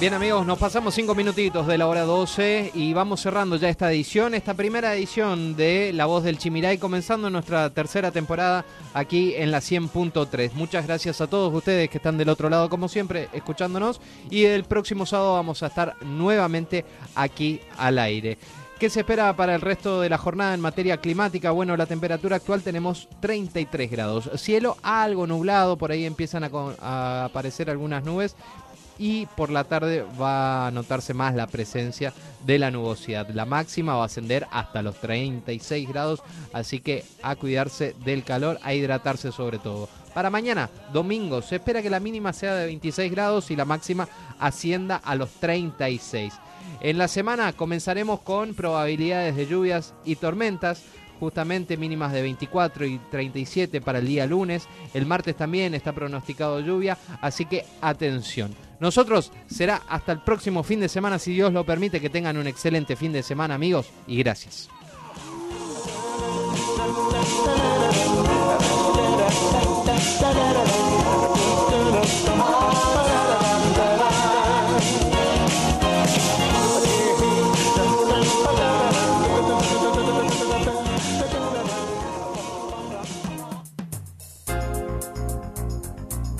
Bien amigos, nos pasamos cinco minutitos de la hora 12 y vamos cerrando ya esta edición, esta primera edición de La Voz del Chimiray, comenzando nuestra tercera temporada aquí en la 100.3. Muchas gracias a todos ustedes que están del otro lado como siempre escuchándonos y el próximo sábado vamos a estar nuevamente aquí al aire. ¿Qué se espera para el resto de la jornada en materia climática? Bueno, la temperatura actual tenemos 33 grados. Cielo algo nublado, por ahí empiezan a, aparecer algunas nubes y por la tarde va a notarse más la presencia de la nubosidad. La máxima va a ascender hasta los 36 grados, así que a cuidarse del calor, a hidratarse sobre todo. Para mañana, domingo, se espera que la mínima sea de 26 grados y la máxima ascienda a los 36. En la semana comenzaremos con probabilidades de lluvias y tormentas justamente mínimas de 24 y 37 para el día lunes. El martes también está pronosticado lluvia, así que atención. Nosotros será hasta el próximo fin de semana, si Dios lo permite, que tengan un excelente fin de semana amigos y gracias.